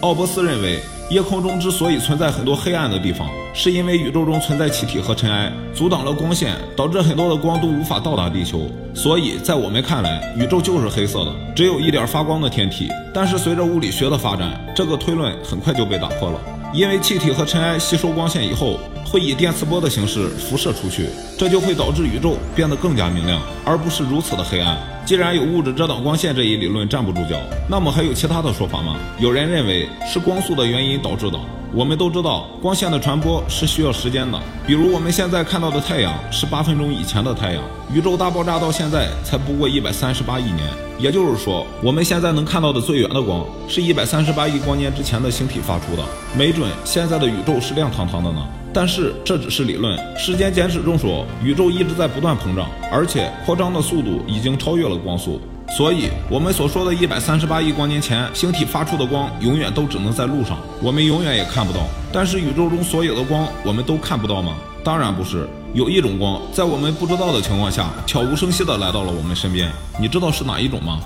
奥伯斯认为，夜空中之所以存在很多黑暗的地方，是因为宇宙中存在气体和尘埃，阻挡了光线，导致很多的光都无法到达地球。所以在我们看来，宇宙就是黑色的，只有一点发光的天体。但是随着物理学的发展，这个推论很快就被打破了。因为气体和尘埃吸收光线以后，会以电磁波的形式辐射出去，这就会导致宇宙变得更加明亮，而不是如此的黑暗。既然有物质遮挡光线这一理论站不住脚，那么还有其他的说法吗？有人认为是光速的原因导致的。我们都知道，光线的传播是需要时间的。比如我们现在看到的太阳是八分钟以前的太阳，宇宙大爆炸到现在才不过一百三十八亿年。也就是说，我们现在能看到的最远的光，是一百三十八亿光年之前的星体发出的。没准现在的宇宙是亮堂堂的呢。但是这只是理论。时间简史中说，宇宙一直在不断膨胀，而且扩张的速度已经超越了光速。所以，我们所说的一百三十八亿光年前星体发出的光，永远都只能在路上，我们永远也看不到。但是，宇宙中所有的光，我们都看不到吗？当然不是。有一种光，在我们不知道的情况下，悄无声息地来到了我们身边。你知道是哪一种吗？